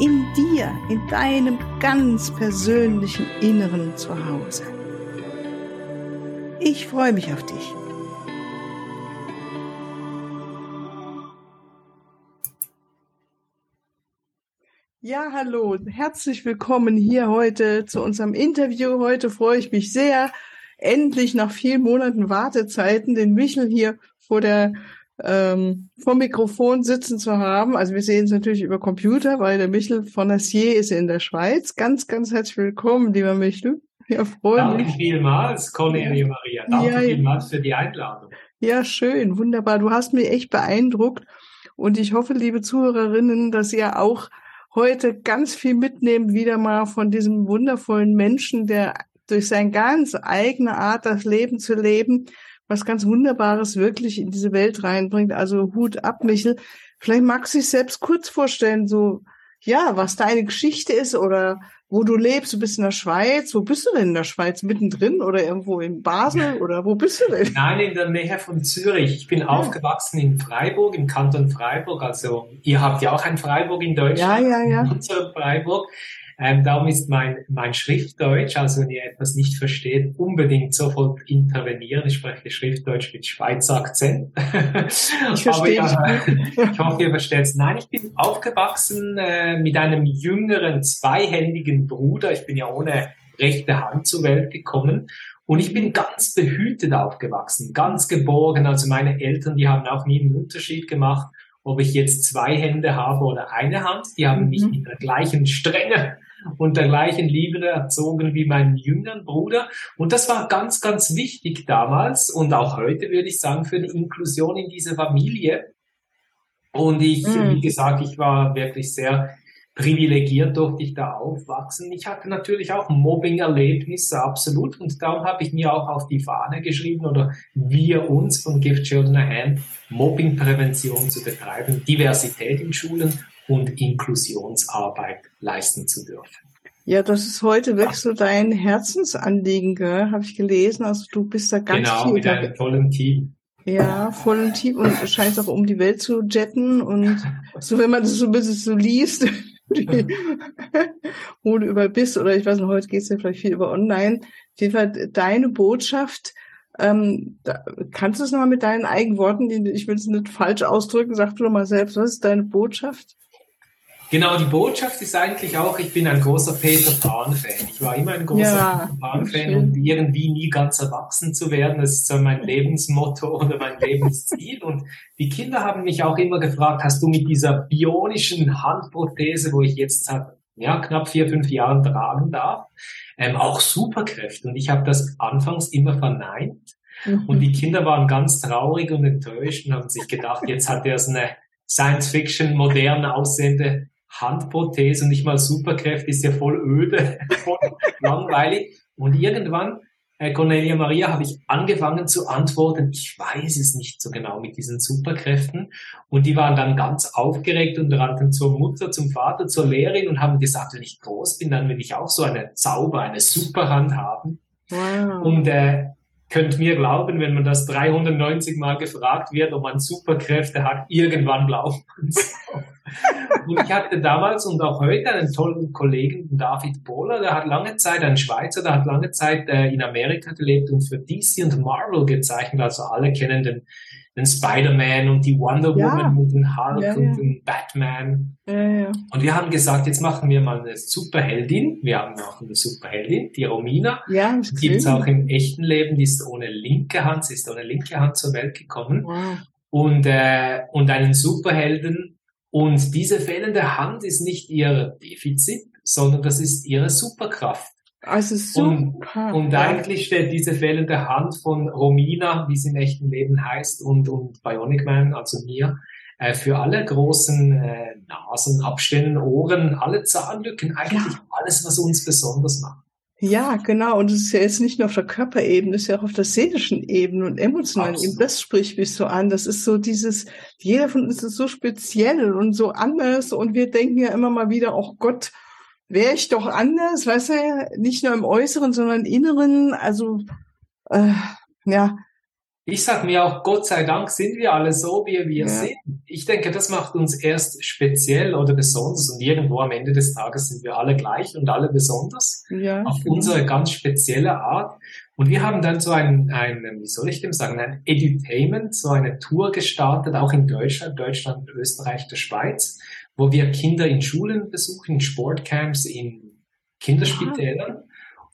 In dir, in deinem ganz persönlichen Inneren zu Hause. Ich freue mich auf dich. Ja, hallo, herzlich willkommen hier heute zu unserem Interview. Heute freue ich mich sehr, endlich nach vielen Monaten Wartezeiten den Michel hier vor der ähm, vom Mikrofon sitzen zu haben. Also wir sehen es natürlich über Computer, weil der Michel von Assier ist in der Schweiz. Ganz, ganz herzlich willkommen, lieber Michel. Ja, freue Danke mich. vielmals, Cornelia Maria. Danke ja, vielmals für die Einladung. Ja, schön, wunderbar. Du hast mich echt beeindruckt. Und ich hoffe, liebe Zuhörerinnen, dass ihr auch heute ganz viel mitnehmt, wieder mal von diesem wundervollen Menschen, der durch seine ganz eigene Art, das Leben zu leben, was ganz Wunderbares wirklich in diese Welt reinbringt. Also Hut ab, Michel. Vielleicht magst du dich selbst kurz vorstellen, so, ja, was deine Geschichte ist oder wo du lebst. Du bist in der Schweiz. Wo bist du denn in der Schweiz? Mittendrin oder irgendwo in Basel oder wo bist du denn? Nein, in der Nähe von Zürich. Ich bin ja. aufgewachsen in Freiburg, im Kanton Freiburg. Also ihr habt ja auch ein Freiburg in Deutschland. Ja, ja, ja. Freiburg. Ähm, darum ist mein, mein Schriftdeutsch, also wenn ihr etwas nicht versteht, unbedingt sofort intervenieren. Ich spreche Schriftdeutsch mit Schweizer Akzent. Ich verstehe. Aber, ich hoffe, ihr versteht es. Nein, ich bin aufgewachsen äh, mit einem jüngeren, zweihändigen Bruder. Ich bin ja ohne rechte Hand zur Welt gekommen. Und ich bin ganz behütet aufgewachsen, ganz geborgen. Also meine Eltern, die haben auch nie einen Unterschied gemacht, ob ich jetzt zwei Hände habe oder eine Hand. Die haben mich mhm. mit der gleichen Strenge und der gleichen Liebe erzogen wie meinen jüngeren Bruder. Und das war ganz, ganz wichtig damals und auch heute würde ich sagen für die Inklusion in diese Familie. Und ich, mhm. wie gesagt, ich war wirklich sehr privilegiert durfte ich da aufwachsen. Ich hatte natürlich auch Mobbing-Erlebnisse, absolut. Und darum habe ich mir auch auf die Fahne geschrieben oder wir uns von Give Children a Hand, Mobbing-Prävention zu betreiben, Diversität in Schulen und Inklusionsarbeit leisten zu dürfen. Ja, das ist heute wirklich so dein Herzensanliegen, gell? habe ich gelesen. Also du bist da ganz genau, viel. Genau, mit einem tollen Team. Ja, vollen Team und scheint auch um die Welt zu jetten und so, wenn man das so ein bisschen so liest, wo du überall bist oder ich weiß nicht, heute geht es ja vielleicht viel über online. Auf jeden Fall deine Botschaft, ähm, da, kannst du es nochmal mit deinen eigenen Worten, ich will es nicht falsch ausdrücken, sag du doch mal selbst, was ist deine Botschaft? Genau, die Botschaft ist eigentlich auch, ich bin ein großer Peter Pan-Fan. Ich war immer ein großer ja, Peter Pan-Fan und irgendwie nie ganz erwachsen zu werden, das ist so mein Lebensmotto oder mein Lebensziel. Und die Kinder haben mich auch immer gefragt, hast du mit dieser bionischen Handprothese, wo ich jetzt seit ja, knapp vier, fünf Jahren tragen darf, ähm, auch Superkräfte? Und ich habe das anfangs immer verneint. Mhm. Und die Kinder waren ganz traurig und enttäuscht und haben sich gedacht, jetzt hat er so eine Science-Fiction, modern aussehende Handprothese und nicht mal Superkräfte, ist ja voll öde, voll langweilig. Und irgendwann, äh, Cornelia Maria, habe ich angefangen zu antworten, ich weiß es nicht so genau mit diesen Superkräften. Und die waren dann ganz aufgeregt und rannten zur Mutter, zum Vater, zur Lehrerin und haben gesagt, wenn ich groß bin, dann will ich auch so eine Zauber, eine Superhand haben. Wow. Und äh, könnt mir glauben, wenn man das 390 Mal gefragt wird, ob man Superkräfte hat, irgendwann glaubt man es. Und ich hatte damals und auch heute einen tollen Kollegen, David Bohler, der hat lange Zeit, ein Schweizer, der hat lange Zeit äh, in Amerika gelebt und für DC und Marvel gezeichnet. Also alle kennen den den Spider-Man und die Wonder Woman ja. und den Hulk ja, und den Batman. Und wir haben gesagt, jetzt machen wir mal eine Superheldin. Wir haben auch eine Superheldin, die Romina. Ja, die gibt es auch im echten Leben, die ist ohne linke Hand, sie ist ohne linke Hand zur Welt gekommen. Wow. Und, äh, und einen Superhelden. Und diese fehlende Hand ist nicht ihr Defizit, sondern das ist ihre Superkraft. Also super. Und, und eigentlich steht diese fehlende Hand von Romina, wie sie im echten Leben heißt, und, und Bionic Man, also mir, äh, für alle großen äh, Nasen, Abstände, Ohren, alle Zahnlücken, eigentlich ja. alles, was uns besonders macht. Ja, genau. Und es ist ja jetzt nicht nur auf der Körperebene, es ist ja auch auf der seelischen Ebene und emotionalen Ebene. Das spricht mich so an. Das ist so dieses, jeder von uns ist so speziell und so anders. Und wir denken ja immer mal wieder, oh Gott, wäre ich doch anders, weißt du, nicht nur im Äußeren, sondern im Inneren. Also, äh, ja, ich sag mir auch, Gott sei Dank sind wir alle so, wie wir ja. sind. Ich denke, das macht uns erst speziell oder besonders und irgendwo am Ende des Tages sind wir alle gleich und alle besonders ja, auf stimmt. unsere ganz spezielle Art. Und wir haben dann so ein, ein, wie soll ich dem sagen, ein Edutainment, so eine Tour gestartet, auch in Deutschland, Deutschland, Österreich, der Schweiz, wo wir Kinder in Schulen besuchen, in Sportcamps, in Kinderspitälern.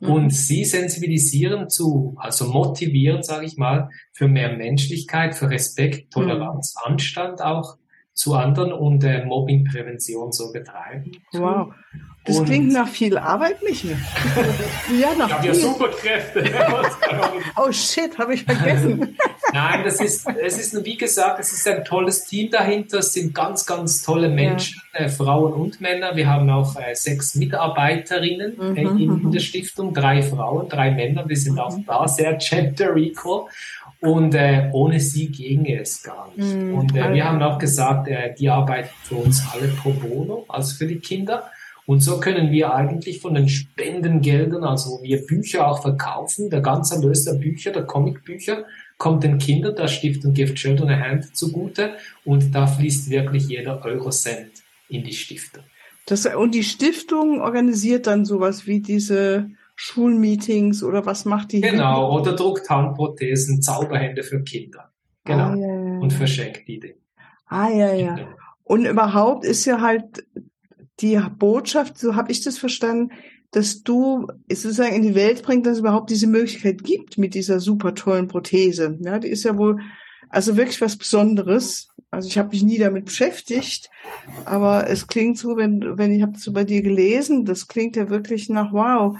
Mhm. und sie sensibilisieren zu, also motivieren, sage ich mal, für mehr Menschlichkeit, für Respekt, Toleranz, mhm. Anstand auch zu anderen und äh, Mobbingprävention so betreiben. Wow. Das und klingt nach viel Arbeit, Michael. ja, nach ich habe ja Superkräfte. oh shit, habe ich vergessen. Nein, das ist, es ist, wie gesagt, es ist ein tolles Team dahinter. Es sind ganz, ganz tolle Menschen, ja. äh, Frauen und Männer. Wir haben auch äh, sechs Mitarbeiterinnen mhm, äh, in, in, mhm. der Stiftung, drei Frauen, drei Männer. Wir sind mhm. auch da sehr gender equal. Und äh, ohne sie ginge es gar nicht. Mhm, und äh, wir haben auch gesagt, äh, die arbeiten für uns alle pro bono, also für die Kinder. Und so können wir eigentlich von den Spendengeldern, also wir Bücher auch verkaufen, der ganze Erlös der Bücher, der Comicbücher, kommt den Kindern der Stiftung Give Children a Hand zugute und da fließt wirklich jeder Eurocent in die Stiftung. Das, und die Stiftung organisiert dann sowas wie diese Schulmeetings oder was macht die? Genau, hier? oder druckt Handprothesen, Zauberhände für Kinder. Genau. Ah, ja, ja. Und verschenkt die. Ah, ja, ja. Und überhaupt ist ja halt die Botschaft, so habe ich das verstanden, dass du sozusagen in die Welt bringst, dass es überhaupt diese Möglichkeit gibt mit dieser super tollen Prothese. Ja, die ist ja wohl also wirklich was Besonderes. Also ich habe mich nie damit beschäftigt, aber es klingt so, wenn wenn ich habe so bei dir gelesen, das klingt ja wirklich nach wow.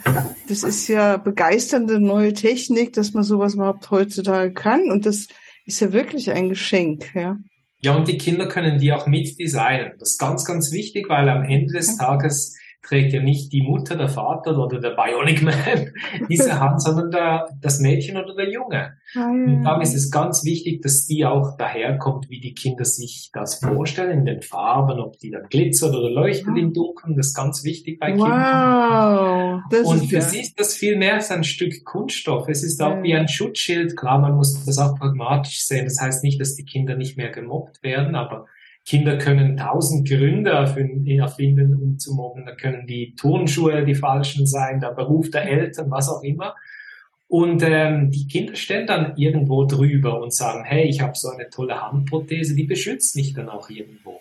Das ist ja begeisternde neue Technik, dass man sowas überhaupt heutzutage kann und das ist ja wirklich ein Geschenk, ja. Ja, und die Kinder können die auch mitdesignen. Das ist ganz, ganz wichtig, weil am Ende des Tages trägt ja nicht die Mutter, der Vater oder der Bionic Man diese Hand, sondern der, das Mädchen oder der Junge. Ah, und darum ist es ganz wichtig, dass die auch daherkommt, wie die Kinder sich das vorstellen, in den Farben, ob die dann glitzert oder leuchtet wow. im Dunkeln. Das ist ganz wichtig bei Kindern. Wow, das und für ja. sie ist das viel mehr als ein Stück Kunststoff. Es ist auch ja. wie ein Schutzschild. Klar, man muss das auch pragmatisch sehen. Das heißt nicht, dass die Kinder nicht mehr gemobbt werden, aber Kinder können tausend Gründe erfinden, um zu mobben. Da können die Turnschuhe die falschen sein, der Beruf der Eltern, was auch immer. Und ähm, die Kinder stehen dann irgendwo drüber und sagen, hey, ich habe so eine tolle Handprothese, die beschützt mich dann auch irgendwo.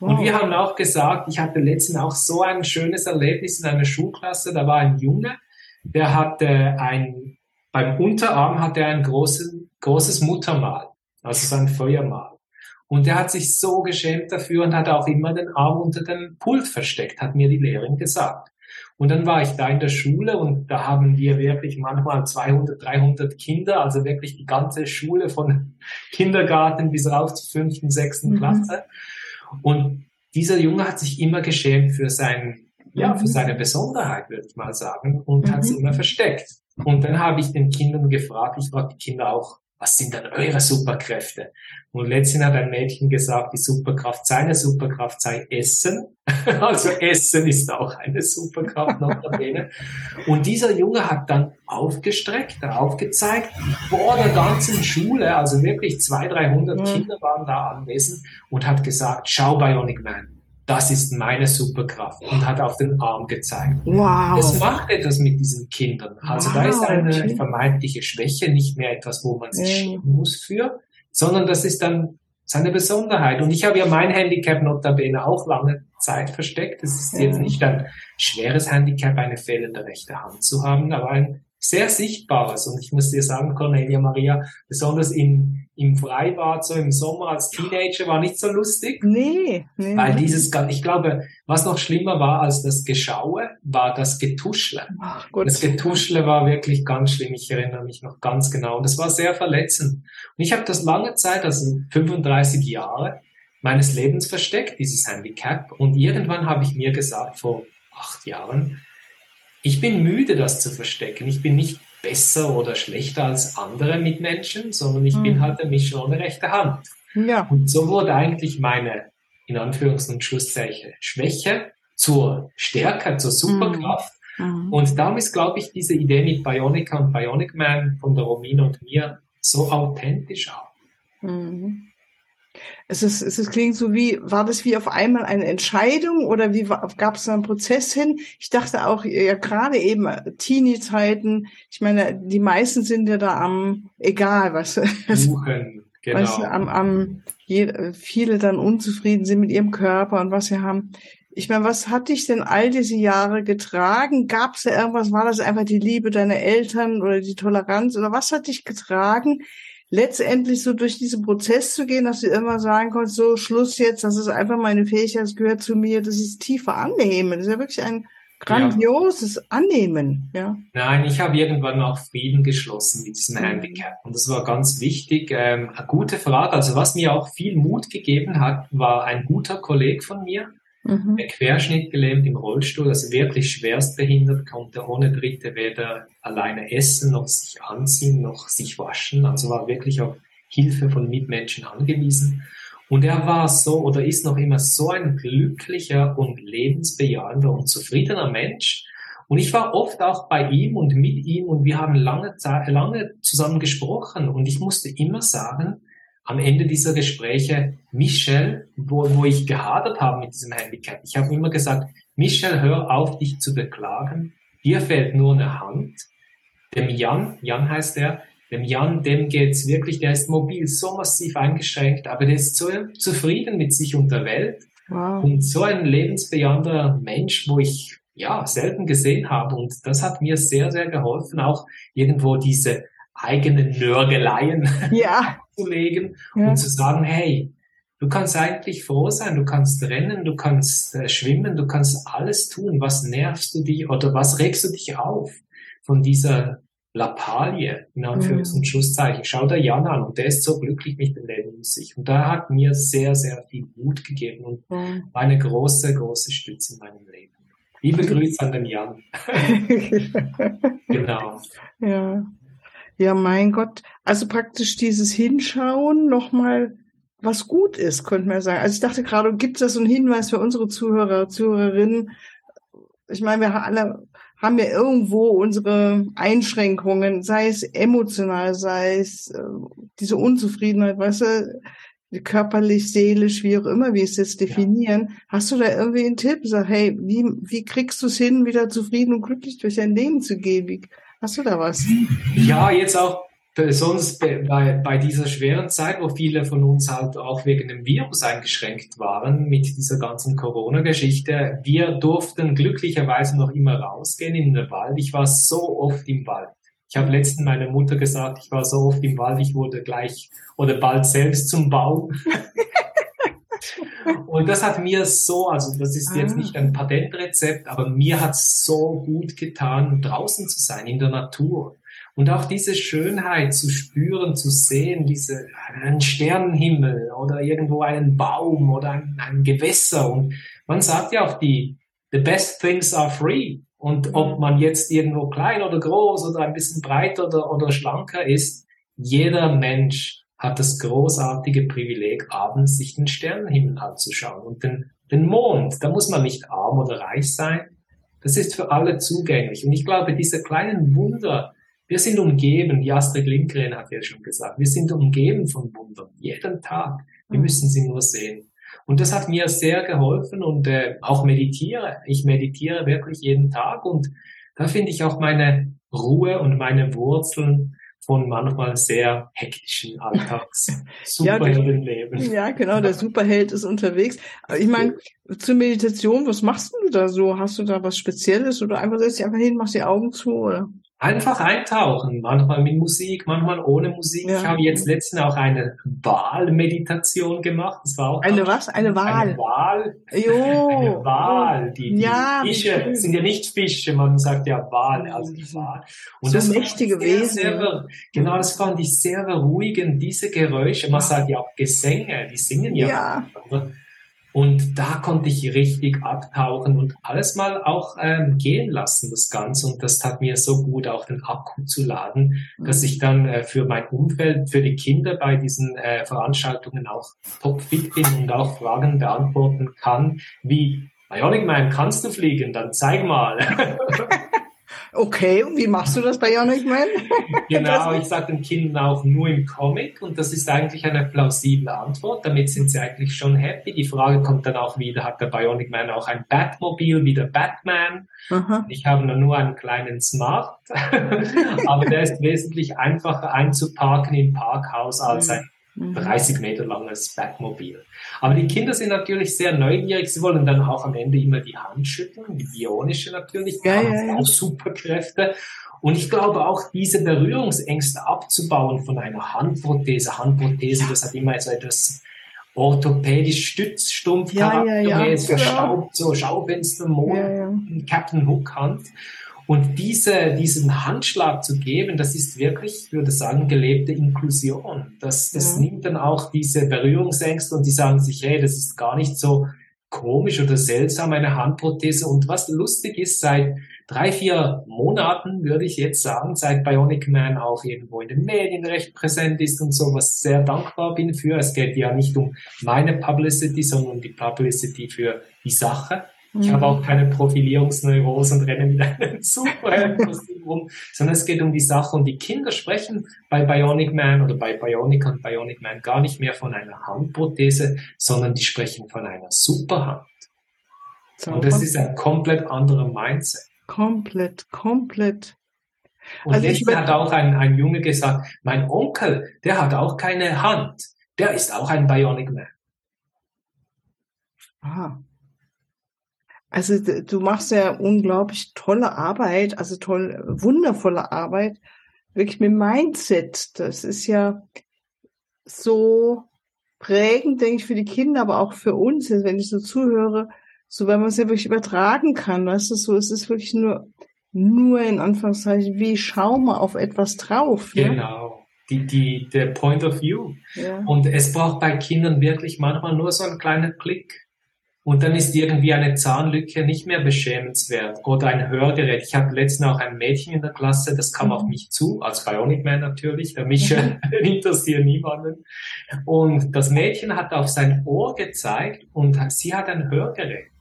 Wow. Und wir haben auch gesagt, ich hatte letztens auch so ein schönes Erlebnis in einer Schulklasse, da war ein Junge, der hatte ein, beim Unterarm hatte er ein großes, großes Muttermal, also sein Feuermal. Und er hat sich so geschämt dafür und hat auch immer den Arm unter dem Pult versteckt, hat mir die Lehrerin gesagt. Und dann war ich da in der Schule und da haben wir wirklich manchmal 200, 300 Kinder, also wirklich die ganze Schule von Kindergarten bis rauf zur fünften, sechsten mhm. Klasse. Und dieser Junge hat sich immer geschämt für sein, ja, für mhm. seine Besonderheit, würde ich mal sagen, und mhm. hat sie immer versteckt. Und dann habe ich den Kindern gefragt, ich frage die Kinder auch, was sind denn eure Superkräfte? Und letztens hat ein Mädchen gesagt, die Superkraft, seine Superkraft sei Essen. Also Essen ist auch eine Superkraft notabene. Und dieser Junge hat dann aufgestreckt, aufgezeigt, vor der ganzen Schule, also wirklich 200, 300 Kinder waren da anwesend und hat gesagt, schau Bionic Man das ist meine Superkraft und hat auf den Arm gezeigt. Wow. Das macht etwas mit diesen Kindern. Also wow. da ist eine vermeintliche Schwäche nicht mehr etwas, wo man sich schämen muss für, sondern das ist dann seine Besonderheit. Und ich habe ja mein Handicap notabene auch lange Zeit versteckt. Es ist ja. jetzt nicht ein schweres Handicap, eine fehlende rechte Hand zu haben, aber ein sehr Sichtbares. Und ich muss dir sagen, Cornelia Maria, besonders in, im Freibad, so im Sommer als Teenager, war nicht so lustig. Nee, nee. Weil dieses, ich glaube, was noch schlimmer war als das Geschaue, war das Getuschle. Ach, das Getuschle war wirklich ganz schlimm. Ich erinnere mich noch ganz genau. Und das war sehr verletzend. Und ich habe das lange Zeit, also 35 Jahre, meines Lebens versteckt, dieses Handicap. Und irgendwann habe ich mir gesagt, vor acht Jahren, ich bin müde, das zu verstecken. Ich bin nicht besser oder schlechter als andere Mitmenschen, sondern ich mhm. bin halt der Mischer ohne rechte Hand. Ja. Und so wurde eigentlich meine, in Anführungs- und Schlusszeichen, Schwäche zur Stärke, zur Superkraft. Mhm. Und darum ist, glaube ich, diese Idee mit Bionica und Bionic Man von der Romina und mir so authentisch auch. Mhm. Es ist, es ist, klingt so wie, war das wie auf einmal eine Entscheidung oder wie gab es da einen Prozess hin? Ich dachte auch, ja, gerade eben Teenie-Zeiten, ich meine, die meisten sind ja da am, egal, was, Suchen, genau. weißt am, am, je, viele dann unzufrieden sind mit ihrem Körper und was sie haben. Ich meine, was hat dich denn all diese Jahre getragen? Gab es da irgendwas? War das einfach die Liebe deiner Eltern oder die Toleranz? Oder was hat dich getragen, letztendlich so durch diesen Prozess zu gehen, dass du immer sagen kannst, so Schluss jetzt, das ist einfach meine Fähigkeit, das gehört zu mir, das ist tiefer Annehmen. Das ist ja wirklich ein grandioses ja. Annehmen. Ja. Nein, ich habe irgendwann auch Frieden geschlossen mit diesem mhm. Handicap. Und das war ganz wichtig. Ähm, eine gute Frage. Also was mir auch viel Mut gegeben hat, war ein guter Kollege von mir, Mhm. Der Querschnitt gelähmt im Rollstuhl, also wirklich schwerstbehindert, konnte ohne Dritte weder alleine essen, noch sich anziehen, noch sich waschen. Also war wirklich auf Hilfe von Mitmenschen angewiesen. Und er war so oder ist noch immer so ein glücklicher und lebensbejahender und zufriedener Mensch. Und ich war oft auch bei ihm und mit ihm und wir haben lange lange zusammen gesprochen und ich musste immer sagen, am Ende dieser Gespräche, Michel, wo, wo ich gehadert habe mit diesem Handicap, ich habe immer gesagt, Michel, hör auf, dich zu beklagen. Dir fehlt nur eine Hand. Dem Jan, Jan heißt er, dem Jan, dem geht's wirklich, der ist mobil so massiv eingeschränkt, aber der ist so zufrieden mit sich und der Welt. Wow. Und so ein lebensbejahender Mensch, wo ich ja selten gesehen habe. Und das hat mir sehr, sehr geholfen, auch irgendwo diese eigenen Nörgeleien ja. legen ja. und zu sagen, hey, du kannst eigentlich froh sein, du kannst rennen, du kannst äh, schwimmen, du kannst alles tun. Was nervst du dich oder was regst du dich auf von dieser Lappalie, in Anführungs- und Schlusszeichen. Schau dir Jan an und der ist so glücklich mit dem Leben in sich. Und da hat mir sehr, sehr viel Mut gegeben und war eine große, große Stütze in meinem Leben. Liebe Grüße an den Jan. genau. Ja. Ja, mein Gott. Also praktisch dieses Hinschauen nochmal was gut ist, könnte man sagen. Also ich dachte gerade, gibt es da so einen Hinweis für unsere Zuhörer, Zuhörerinnen? Ich meine, wir alle haben ja irgendwo unsere Einschränkungen, sei es emotional, sei es äh, diese Unzufriedenheit, weißt du, körperlich, seelisch, wie auch immer wir es jetzt definieren. Ja. Hast du da irgendwie einen Tipp? Sag, hey, wie, wie kriegst du es hin, wieder zufrieden und glücklich durch dein Leben zu gehen? Wie, Hast du da was? Ja, jetzt auch besonders bei, bei dieser schweren Zeit, wo viele von uns halt auch wegen dem Virus eingeschränkt waren mit dieser ganzen Corona-Geschichte. Wir durften glücklicherweise noch immer rausgehen in den Wald. Ich war so oft im Wald. Ich habe letztens meiner Mutter gesagt, ich war so oft im Wald, ich wurde gleich oder bald selbst zum Baum. Und das hat mir so, also das ist jetzt nicht ein Patentrezept, aber mir hat es so gut getan, draußen zu sein, in der Natur. Und auch diese Schönheit zu spüren, zu sehen, diese, einen Sternenhimmel oder irgendwo einen Baum oder ein, ein Gewässer. Und man sagt ja auch die, the best things are free. Und ob man jetzt irgendwo klein oder groß oder ein bisschen breiter oder, oder schlanker ist, jeder Mensch hat das großartige Privileg, abends sich den Sternenhimmel anzuschauen und den, den Mond. Da muss man nicht arm oder reich sein. Das ist für alle zugänglich. Und ich glaube, diese kleinen Wunder, wir sind umgeben, wie Astrid Lindgren hat ja schon gesagt, wir sind umgeben von Wundern, jeden Tag. Wir mhm. müssen sie nur sehen. Und das hat mir sehr geholfen und äh, auch meditiere. Ich meditiere wirklich jeden Tag und da finde ich auch meine Ruhe und meine Wurzeln von manchmal sehr hektischen Alltags Superheldenleben. Ja, ja, genau, der Superheld ist unterwegs. Ich meine, zur Meditation, was machst du da so? Hast du da was Spezielles oder einfach setzt dich einfach hin, machst die Augen zu oder? Einfach eintauchen, manchmal mit Musik, manchmal ohne Musik. Ja. Ich habe jetzt letztens auch eine Wahlmeditation gemacht. Das war auch eine was? Eine Wahl. Eine Wahl. Jo. Eine Wahl. Die, die ja, Fische sind ja nicht Fische, man sagt ja Wahl, also die Wahl. Und so das mächtige sehr, Wesen. Sehr, genau, das fand ich sehr beruhigend, diese Geräusche. Man sagt ja auch Gesänge, die singen ja. ja. Und da konnte ich richtig abtauchen und alles mal auch ähm, gehen lassen, das Ganze. Und das tat mir so gut, auch den Akku zu laden, dass ich dann äh, für mein Umfeld, für die Kinder bei diesen äh, Veranstaltungen auch topfit bin und auch Fragen beantworten kann, wie, Bionic Man, kannst du fliegen? Dann zeig mal. Okay, und wie machst du das bei Bionic Man? genau, ich sage den Kindern auch nur im Comic und das ist eigentlich eine plausible Antwort. Damit sind sie eigentlich schon happy. Die Frage kommt dann auch wieder, hat der Bionic Man auch ein Batmobil wie der Batman? Aha. Ich habe nur einen kleinen Smart, aber der ist wesentlich einfacher einzuparken im Parkhaus als ein 30 mhm. Meter langes Batmobil. Aber die Kinder sind natürlich sehr neugierig. Sie wollen dann auch am Ende immer die Hand schütteln, die bionische natürlich, ja, ja, ja. auch Superkräfte. Und ich glaube auch, diese Berührungsängste abzubauen von einer Handprothese. Handprothese, das hat immer so etwas orthopädisch stützstumpf ja, ja, ja. verstaubt, so Schaufenster, ja, ja. Captain Hook Hand. Und diese, diesen Handschlag zu geben, das ist wirklich, ich würde sagen, gelebte Inklusion. Das, das ja. nimmt dann auch diese Berührungsängste und die sagen sich, hey, das ist gar nicht so komisch oder seltsam, eine Handprothese. Und was lustig ist, seit drei, vier Monaten, würde ich jetzt sagen, seit Bionic Man auch irgendwo in den Medien recht präsent ist und so, was sehr dankbar bin für. Es geht ja nicht um meine Publicity, sondern um die Publicity für die Sache. Ich mhm. habe auch keine Profilierungsneurose und renne mit einem Superheldenkostüm rum, sondern es geht um die Sache. Und die Kinder sprechen bei Bionic Man oder bei Bionic und Bionic Man gar nicht mehr von einer Handprothese, sondern die sprechen von einer Superhand. So, und das ist ein komplett anderer Mindset. Komplett, komplett. Und also jetzt hat auch ein, ein Junge gesagt, mein Onkel, der hat auch keine Hand. Der ist auch ein Bionic Man. Ah. Also du machst ja unglaublich tolle Arbeit, also toll, wundervolle Arbeit, wirklich mit Mindset. Das ist ja so prägend, denke ich, für die Kinder, aber auch für uns, wenn ich so zuhöre, so weil man es ja wirklich übertragen kann, weißt du, so es ist wirklich nur, nur in Anführungszeichen, wie schau mal auf etwas drauf. Ne? Genau. Die, die, der Point of View. Ja. Und es braucht bei Kindern wirklich manchmal nur so einen kleinen Klick. Und dann ist irgendwie eine Zahnlücke nicht mehr beschämenswert oder ein Hörgerät. Ich hatte letztens auch ein Mädchen in der Klasse, das kam auf mhm. mich zu, als Bionic Man natürlich, der mich mhm. interessiert niemanden. Und das Mädchen hat auf sein Ohr gezeigt und sie hat ein Hörgerät.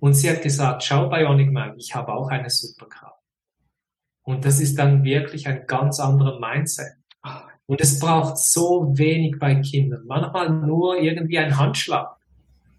Und sie hat gesagt, schau Bionic Man, ich habe auch eine Superkraft. Und das ist dann wirklich ein ganz anderer Mindset. Und es braucht so wenig bei Kindern. Manchmal nur irgendwie ein Handschlag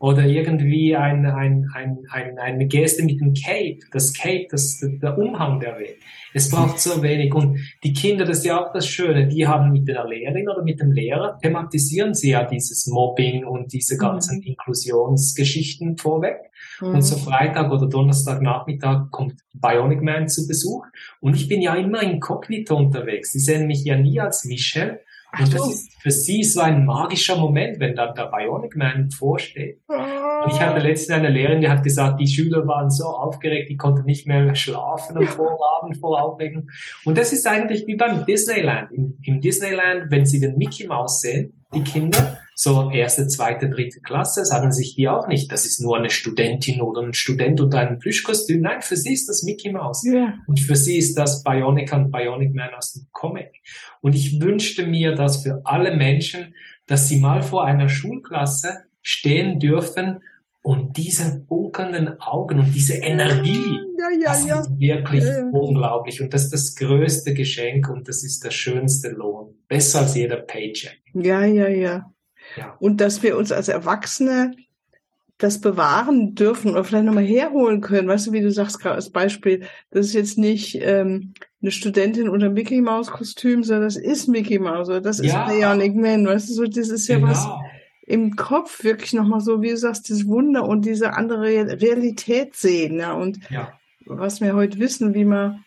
oder irgendwie ein, ein, ein, ein, eine Geste mit dem Cape, das Cape, das, der Umhang der Welt. Es braucht so wenig. Und die Kinder, das ist ja auch das Schöne, die haben mit der Lehrerin oder mit dem Lehrer, thematisieren sie ja dieses Mobbing und diese ganzen mhm. Inklusionsgeschichten vorweg. Mhm. Und so Freitag oder Donnerstagnachmittag kommt Bionic Man zu Besuch. Und ich bin ja immer inkognito unterwegs. Sie sehen mich ja nie als Michel, und das ist für sie so ein magischer Moment, wenn dann der Bionic Man vorsteht. Und ich hatte letztens eine Lehrerin, die hat gesagt, die Schüler waren so aufgeregt, die konnten nicht mehr schlafen am Vorabend vor Aufregung. Und das ist eigentlich wie beim Disneyland. Im, Im Disneyland, wenn sie den Mickey Mouse sehen, die Kinder, so erste, zweite, dritte Klasse, sagen sich die auch nicht, das ist nur eine Studentin oder ein Student unter einem Plüschkostüm. Nein, für sie ist das Mickey Mouse. Yeah. Und für sie ist das Bionic und Bionic Man aus dem Comic. Und ich wünschte mir das für alle Menschen, dass sie mal vor einer Schulklasse stehen dürfen und diese bunkernden Augen und diese Energie, ja, ja, das ja. ist wirklich ja. unglaublich. Und das ist das größte Geschenk und das ist der schönste Lohn. Besser als jeder Paycheck. Ja, ja. ja. Und dass wir uns als Erwachsene das bewahren dürfen oder vielleicht nochmal herholen können. Weißt du, wie du sagst gerade als Beispiel, das ist jetzt nicht ähm, eine Studentin unter Mickey Maus Kostüm, sondern das ist Mickey Maus oder das ja. ist Bionic Man. Weißt du, so das ist ja genau. was im Kopf wirklich nochmal so, wie du sagst, das Wunder und diese andere Realität sehen. Ja, und ja. was wir heute wissen, wie man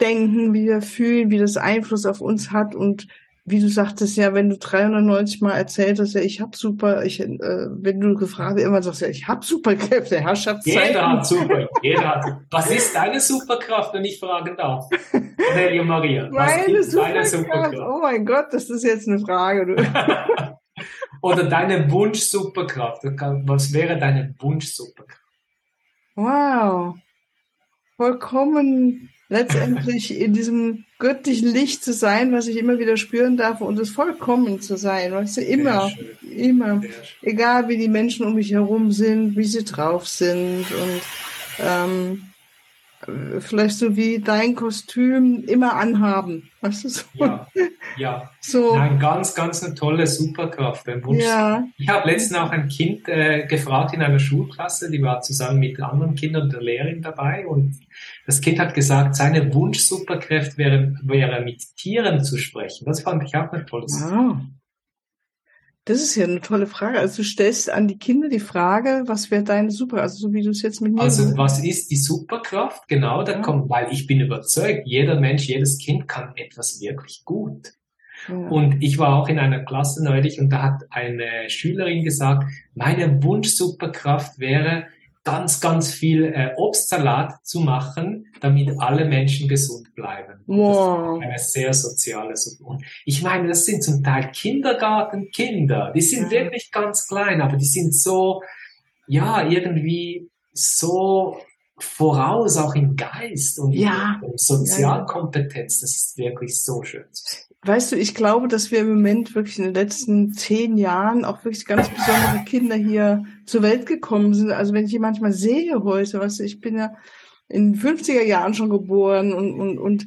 denken, wie wir fühlen, wie das Einfluss auf uns hat und wie du sagtest, ja, wenn du 390 Mal erzählt hast, ja, ich hab super, ich, äh, wenn du gefragt immer sagst, ja, ich hab Superkräfte, Herrschaftszeit. Jeder hat super, jeder hat. Was ist deine Superkraft, wenn ich fragen darf? Cornelia Maria, Meine deine Superkraft? Oh mein Gott, das ist jetzt eine Frage. Oder deine Wunsch-Superkraft. Was wäre deine Wunsch-Superkraft? Wow. Vollkommen letztendlich in diesem göttlichen Licht zu sein, was ich immer wieder spüren darf und es vollkommen zu sein, weißt du, immer, immer, egal wie die Menschen um mich herum sind, wie sie drauf sind und ähm, vielleicht so wie dein Kostüm immer anhaben. Weißt du so? Ja, ja. So. Nein, ganz, ganz eine tolle Superkraft. Ein Wunsch. Ja. Ich habe letztens auch ein Kind äh, gefragt in einer Schulklasse, die war zusammen mit anderen Kindern der Lehrerin dabei und das Kind hat gesagt, seine Wunsch-Superkraft wäre, wäre mit Tieren zu sprechen. Das fand ich auch eine tolle Sache. Wow. Das ist ja eine tolle Frage. Also du stellst an die Kinder die Frage, was wäre deine Super, also so wie du es jetzt mit mir Also sagst. was ist die Superkraft? Genau, da ja. kommt, weil ich bin überzeugt, jeder Mensch, jedes Kind kann etwas wirklich gut. Ja. Und ich war auch in einer Klasse neulich und da hat eine Schülerin gesagt, meine Wunsch-Superkraft wäre, ganz, ganz viel äh, Obstsalat zu machen, damit alle Menschen gesund bleiben. Wow. Das ist eine sehr soziale Suppe. ich meine, das sind zum Teil Kindergartenkinder. Die sind ja. wirklich ganz klein, aber die sind so, ja, irgendwie so voraus, auch im Geist und ja. in Sozialkompetenz. Das ist wirklich so schön. Weißt du, ich glaube, dass wir im Moment wirklich in den letzten zehn Jahren auch wirklich ganz besondere Kinder hier zur Welt gekommen sind. Also wenn ich die manchmal sehe heute, weißt du, ich bin ja in 50er Jahren schon geboren und, und, und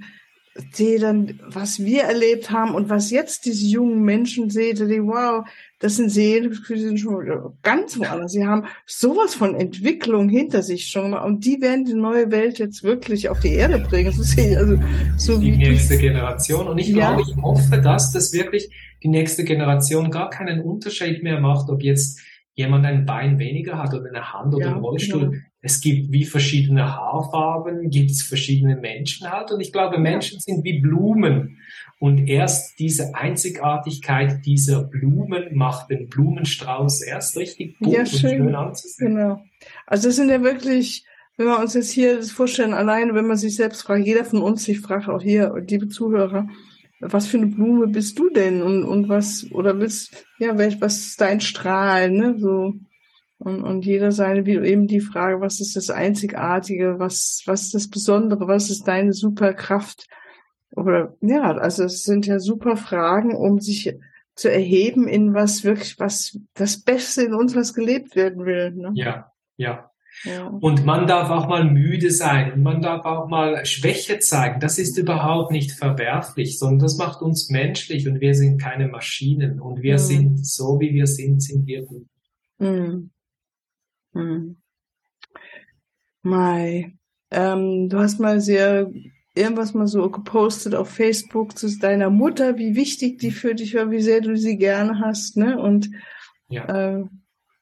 sehe dann, was wir erlebt haben und was jetzt diese jungen Menschen sehen, die, wow, das sind Seelen, die sind schon ganz woanders. Sie haben sowas von Entwicklung hinter sich schon und die werden die neue Welt jetzt wirklich auf die Erde bringen. So sehe ich, also, so die nächste Generation. Und ich ja. glaube, ich hoffe, dass das wirklich die nächste Generation gar keinen Unterschied mehr macht, ob jetzt jemand ein Bein weniger hat oder eine Hand oder ja, einen Rollstuhl. Genau. Es gibt wie verschiedene Haarfarben, gibt es verschiedene Menschen halt. Und ich glaube, Menschen sind wie Blumen. Und erst diese Einzigartigkeit dieser Blumen macht den Blumenstrauß erst richtig bunt ja, schön. und schön anzusehen. Genau. Also das sind ja wirklich, wenn wir uns jetzt hier das vorstellen, alleine, wenn man sich selbst fragt, jeder von uns sich fragt, auch hier, liebe Zuhörer, was für eine Blume bist du denn und, und was, oder willst, ja, welch, was ist dein Strahl, ne, so. Und, und jeder seine, wie eben die Frage, was ist das Einzigartige, was, was ist das Besondere, was ist deine Superkraft? Oder ja, also es sind ja super Fragen, um sich zu erheben in was wirklich, was das Beste in uns, was gelebt werden will. Ne? Ja, ja. Ja. Und man darf auch mal müde sein und man darf auch mal Schwäche zeigen. Das ist überhaupt nicht verwerflich, sondern das macht uns menschlich und wir sind keine Maschinen und wir mhm. sind so, wie wir sind, sind wir gut. Mhm. Mhm. Mai, ähm, du hast mal sehr irgendwas mal so gepostet auf Facebook zu deiner Mutter, wie wichtig die für dich war, wie sehr du sie gerne hast, ne? Und ja. äh,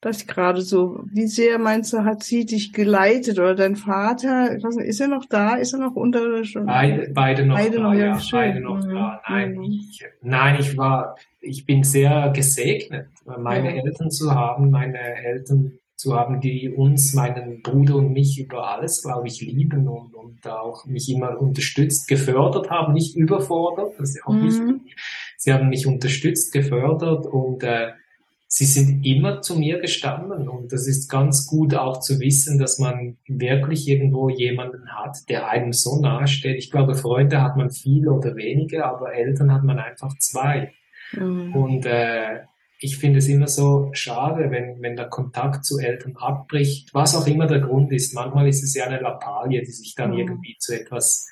das gerade so, wie sehr meinst du, hat sie dich geleitet oder dein Vater? Nicht, ist er noch da? Ist er noch unter schon? Beide, beide noch beide da, noch, ja, beide noch mhm. da. Nein, mhm. ich, nein, ich war, ich bin sehr gesegnet, meine ja. Eltern zu haben, meine Eltern zu haben, die uns, meinen Bruder und mich über alles, glaube ich, lieben und, und auch mich immer unterstützt, gefördert haben, nicht überfordert, das ist auch mhm. nicht. Sie haben mich unterstützt, gefördert und äh, sie sind immer zu mir gestanden und das ist ganz gut auch zu wissen, dass man wirklich irgendwo jemanden hat, der einem so nahe steht. Ich glaube, Freunde hat man viele oder wenige, aber Eltern hat man einfach zwei. Mhm. Und äh, ich finde es immer so schade, wenn, wenn der Kontakt zu Eltern abbricht, was auch immer der Grund ist. Manchmal ist es ja eine Lappalie, die sich dann mhm. irgendwie zu etwas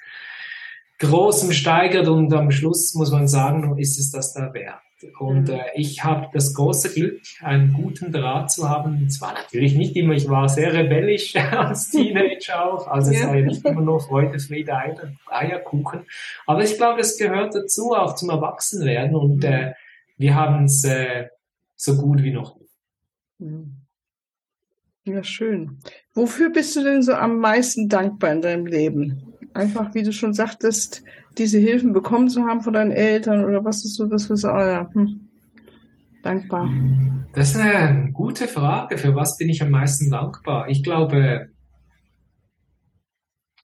Großem steigert und am Schluss muss man sagen, ist es das da wert. Und mhm. äh, ich habe das große Glück, einen guten Draht zu haben. Zwar natürlich nicht immer, ich war sehr rebellisch als Teenager auch, also es war ja nicht immer nur Freude, Friede, Eierkuchen. Aber ich glaube, es gehört dazu, auch zum Erwachsenwerden. Und mhm. äh, wir haben es äh, so gut wie noch nie. Mhm. Ja, schön. Wofür bist du denn so am meisten dankbar in deinem Leben? einfach, wie du schon sagtest, diese Hilfen bekommen zu haben von deinen Eltern oder was ist so das, was, oh ja, hm. dankbar. Das ist eine gute Frage. Für was bin ich am meisten dankbar? Ich glaube,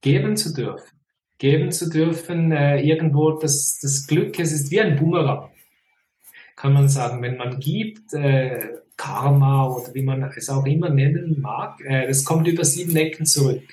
geben zu dürfen. Geben zu dürfen, äh, irgendwo das, das Glück, es ist wie ein Bumerang, kann man sagen. Wenn man gibt, äh, Karma oder wie man es auch immer nennen mag, äh, das kommt über sieben Ecken zurück.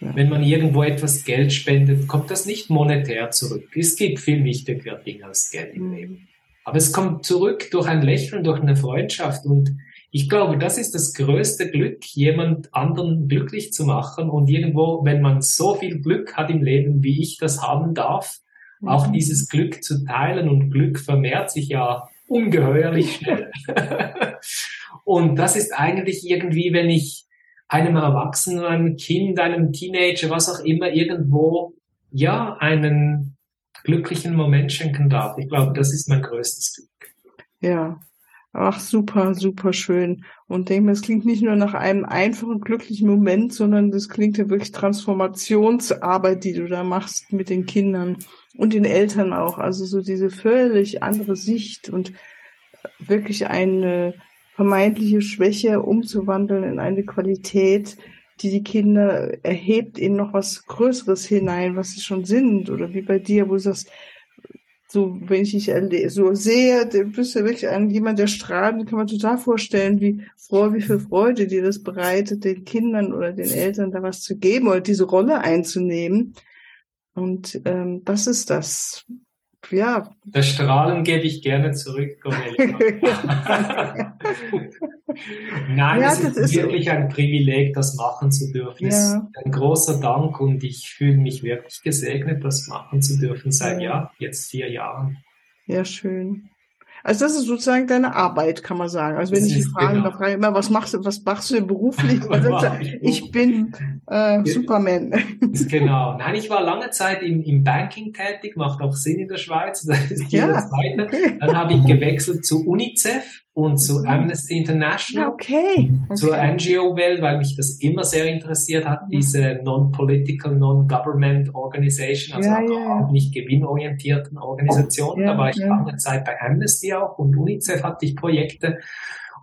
Wenn man irgendwo etwas Geld spendet, kommt das nicht monetär zurück. Es gibt viel wichtigere Dinge als Geld im mhm. Leben. Aber es kommt zurück durch ein Lächeln, durch eine Freundschaft. Und ich glaube, das ist das größte Glück, jemand anderen glücklich zu machen. Und irgendwo, wenn man so viel Glück hat im Leben, wie ich das haben darf. Auch dieses Glück zu teilen. Und Glück vermehrt sich ja ungeheuerlich schnell. und das ist eigentlich irgendwie, wenn ich einem Erwachsenen, einem Kind, einem Teenager, was auch immer, irgendwo, ja, einen glücklichen Moment schenken darf. Ich glaube, das ist mein größtes Glück. Ja. Ach, super, super schön. Und denke mir, es klingt nicht nur nach einem einfachen, glücklichen Moment, sondern das klingt ja wirklich Transformationsarbeit, die du da machst mit den Kindern und den Eltern auch. Also so diese völlig andere Sicht und wirklich eine vermeintliche Schwäche umzuwandeln in eine Qualität, die die Kinder erhebt in noch was Größeres hinein, was sie schon sind. Oder wie bei dir, wo du sagst, so, wenn ich dich so sehe, du bist ja wirklich ein, jemand, der strahlt, kann man total vorstellen, wie froh, wie viel Freude dir das bereitet, den Kindern oder den Eltern da was zu geben oder diese Rolle einzunehmen. Und ähm, das ist das, ja. Das Strahlen gebe ich gerne zurück, Cornelia. Nein, ja, es ist, ist wirklich so. ein Privileg, das machen zu dürfen. Es ist ein großer Dank und ich fühle mich wirklich gesegnet, das machen zu dürfen seit ja. ja jetzt vier Jahren. Ja, schön. Also das ist sozusagen deine Arbeit, kann man sagen. Also wenn das ich die Frage genau. frage immer, was machst du, was machst du beruflich? ich bin äh, Superman. genau. Nein, ich war lange Zeit im, im Banking tätig, macht auch Sinn in der Schweiz. Ja. Okay. Dann habe ich gewechselt zu UNICEF und zu. Amnesty International, okay. okay. zur NGO-Welt, weil mich das immer sehr interessiert hat, mhm. diese Non-Political, Non-Government Organization, also ja, ja, auch nicht gewinnorientierten Organisationen. Ja, da war ich lange Zeit bei Amnesty auch und UNICEF hatte ich Projekte.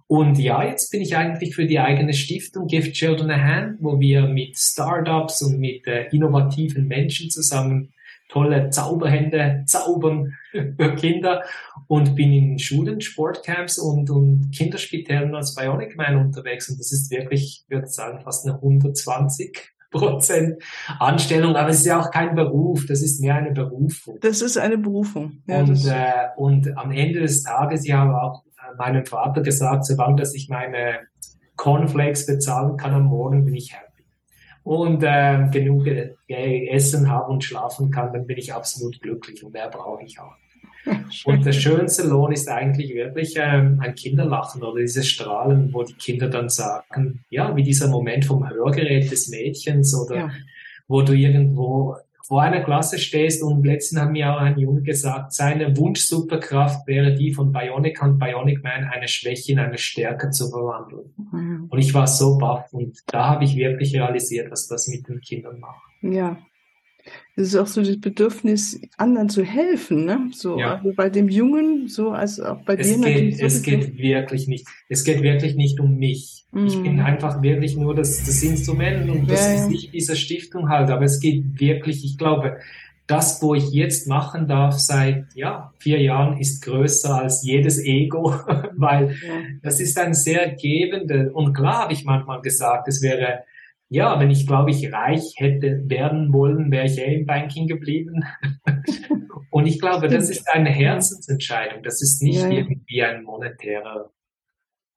Und ja, jetzt bin ich eigentlich für die eigene Stiftung Give Children a Hand, wo wir mit Startups und mit äh, innovativen Menschen zusammen tolle Zauberhände zaubern für Kinder und bin in Schulen, Sportcamps und, und Kinderspitälern als Bionic Man unterwegs und das ist wirklich, ich würde sagen, fast eine 120 Prozent Anstellung, aber es ist ja auch kein Beruf, das ist mehr eine Berufung. Das ist eine Berufung. Ja, und, äh, und am Ende des Tages, ich habe auch meinem Vater gesagt, solange dass ich meine Cornflakes bezahlen kann am Morgen, bin ich happy und äh, genug äh, essen habe und schlafen kann, dann bin ich absolut glücklich und mehr brauche ich auch. Und der schönste Lohn ist eigentlich wirklich ähm, ein Kinderlachen oder dieses Strahlen, wo die Kinder dann sagen, ja, wie dieser Moment vom Hörgerät des Mädchens oder ja. wo du irgendwo vor einer Klasse stehst und letztens hat mir auch ein Junge gesagt, seine Wunsch-Superkraft wäre die von Bionic und Bionic Man eine Schwäche in eine Stärke zu verwandeln. Mhm. Und ich war so baff und da habe ich wirklich realisiert, was das mit den Kindern macht. Ja, es ist auch so das Bedürfnis, anderen zu helfen, ne? So, ja. also bei dem Jungen, so als auch bei es dir geht, natürlich. es geht wirklich nicht, es geht wirklich nicht um mich. Mm. Ich bin mhm. einfach wirklich nur das, das Instrument und das ja, ist nicht dieser Stiftung halt, aber es geht wirklich, ich glaube, das, wo ich jetzt machen darf seit ja, vier Jahren, ist größer als jedes Ego, weil ja. das ist ein sehr gebende, und klar habe ich manchmal gesagt, es wäre ja, wenn ich, glaube ich, reich hätte werden wollen, wäre ich eh im Banking geblieben. und ich glaube, das ist eine Herzensentscheidung. Das ist nicht ja. irgendwie ein monetärer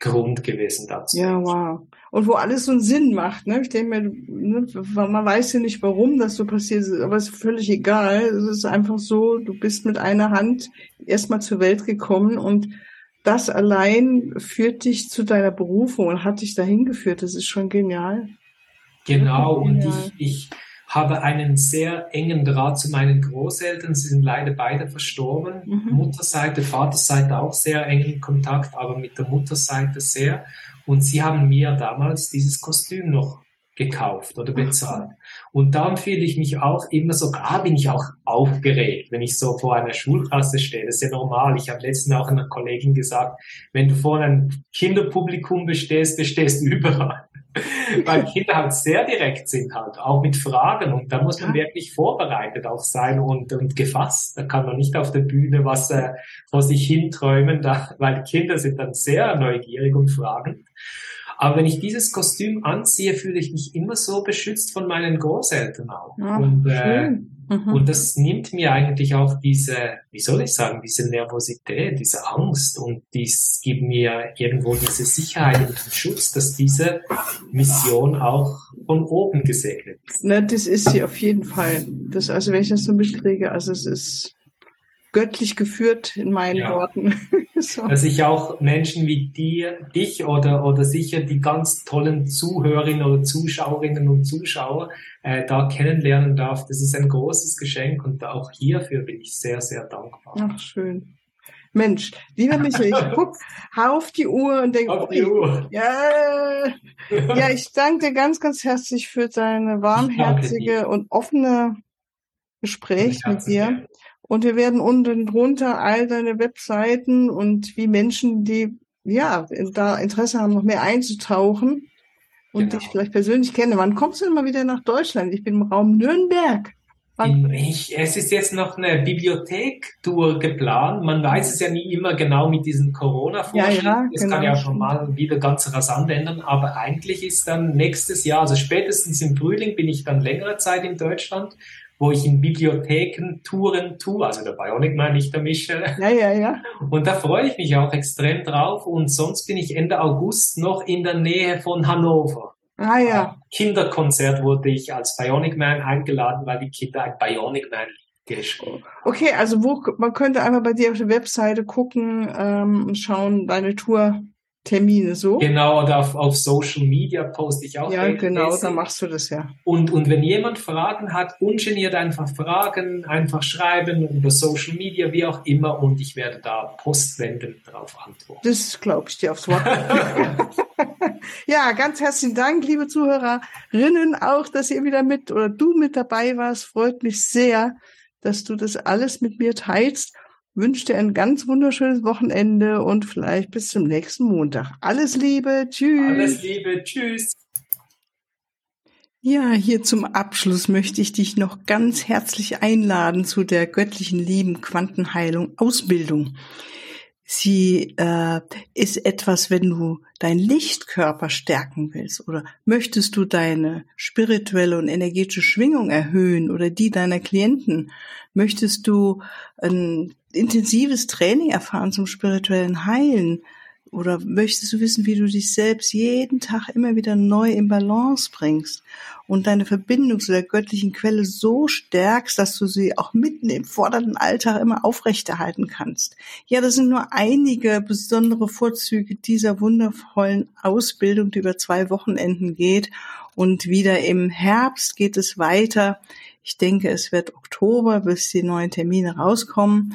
Grund gewesen dazu. Ja, wow. Und wo alles so einen Sinn macht, ne? Ich denke mir, ne, man weiß ja nicht, warum das so passiert ist, aber es ist völlig egal. Es ist einfach so, du bist mit einer Hand erstmal zur Welt gekommen und das allein führt dich zu deiner Berufung und hat dich dahin geführt. Das ist schon genial. Genau, und ich, ich habe einen sehr engen Draht zu meinen Großeltern. Sie sind leider beide verstorben. Mhm. Mutterseite, Vaterseite auch sehr engen Kontakt, aber mit der Mutterseite sehr. Und sie haben mir damals dieses Kostüm noch gekauft oder bezahlt. Und dann fühle ich mich auch immer so, klar bin ich auch aufgeregt, wenn ich so vor einer Schulklasse stehe. Das ist ja normal. Ich habe letztens auch einer Kollegin gesagt, wenn du vor einem Kinderpublikum bestehst, bestehst du überall. Weil Kinder halt sehr direkt sind halt, auch mit Fragen. Und da muss man wirklich vorbereitet auch sein und, und gefasst. Da kann man nicht auf der Bühne was äh, vor sich hinträumen, da, weil Kinder sind dann sehr neugierig und fragen. Aber wenn ich dieses Kostüm anziehe, fühle ich mich immer so beschützt von meinen Großeltern auch. Ach, und, äh, mhm. und das nimmt mir eigentlich auch diese, wie soll ich sagen, diese Nervosität, diese Angst und dies gibt mir irgendwo diese Sicherheit und Schutz, dass diese Mission auch von oben gesegnet ist. Na, das ist sie auf jeden Fall. Das, also wenn ich das so mitkriege, also es ist göttlich geführt in meinen ja. Worten. so. Dass ich auch Menschen wie dir, dich oder, oder sicher die ganz tollen Zuhörerinnen oder Zuschauerinnen und Zuschauer äh, da kennenlernen darf. Das ist ein großes Geschenk und auch hierfür bin ich sehr, sehr dankbar. Ach, schön. Mensch, lieber Michael, ich guck auf die Uhr und denke, auf die Uhr. Ja, ja, ich danke dir ganz, ganz herzlich für deine warmherzige und offene Gespräch mit dir. Und wir werden unten drunter all deine Webseiten und wie Menschen, die ja da Interesse haben, noch mehr einzutauchen und genau. dich vielleicht persönlich kennen. Wann kommst du immer wieder nach Deutschland? Ich bin im Raum Nürnberg. Ich, es ist jetzt noch eine Bibliothek-Tour geplant. Man weiß es ja nie immer genau mit diesen Corona-Vorschriften. Ja, ja, es genau. kann ja schon mal wieder ganz rasant ändern. Aber eigentlich ist dann nächstes Jahr, also spätestens im Frühling, bin ich dann längere Zeit in Deutschland wo ich in Bibliotheken Touren tue, also der Bionic Man, nicht der Michel. Ja, ja, ja. Und da freue ich mich auch extrem drauf. Und sonst bin ich Ende August noch in der Nähe von Hannover. Ah ja. Kinderkonzert wurde ich als Bionic Man eingeladen, weil die Kinder ein Bionic Man geschrieben. Okay, also wo man könnte einfach bei dir auf der Webseite gucken ähm, und schauen, deine Tour Termine so. Genau, oder auf, auf Social Media poste ich auch. Ja, genau, da machst du das ja. Und, und wenn jemand Fragen hat, ungeniert einfach fragen, einfach schreiben über Social Media, wie auch immer, und ich werde da postwendend darauf antworten. Das glaube ich dir aufs Wort. ja, ganz herzlichen Dank, liebe Zuhörerinnen, auch, dass ihr wieder mit oder du mit dabei warst. Freut mich sehr, dass du das alles mit mir teilst wünsche dir ein ganz wunderschönes Wochenende und vielleicht bis zum nächsten Montag. Alles Liebe, tschüss. Alles Liebe, tschüss. Ja, hier zum Abschluss möchte ich dich noch ganz herzlich einladen zu der göttlichen Lieben Quantenheilung Ausbildung. Sie äh, ist etwas, wenn du deinen Lichtkörper stärken willst oder möchtest du deine spirituelle und energetische Schwingung erhöhen oder die deiner Klienten, möchtest du ein intensives Training erfahren zum spirituellen Heilen, oder möchtest du wissen, wie du dich selbst jeden Tag immer wieder neu in Balance bringst und deine Verbindung zu der göttlichen Quelle so stärkst, dass du sie auch mitten im fordernden Alltag immer aufrechterhalten kannst? Ja, das sind nur einige besondere Vorzüge dieser wundervollen Ausbildung, die über zwei Wochenenden geht. Und wieder im Herbst geht es weiter. Ich denke, es wird Oktober, bis die neuen Termine rauskommen.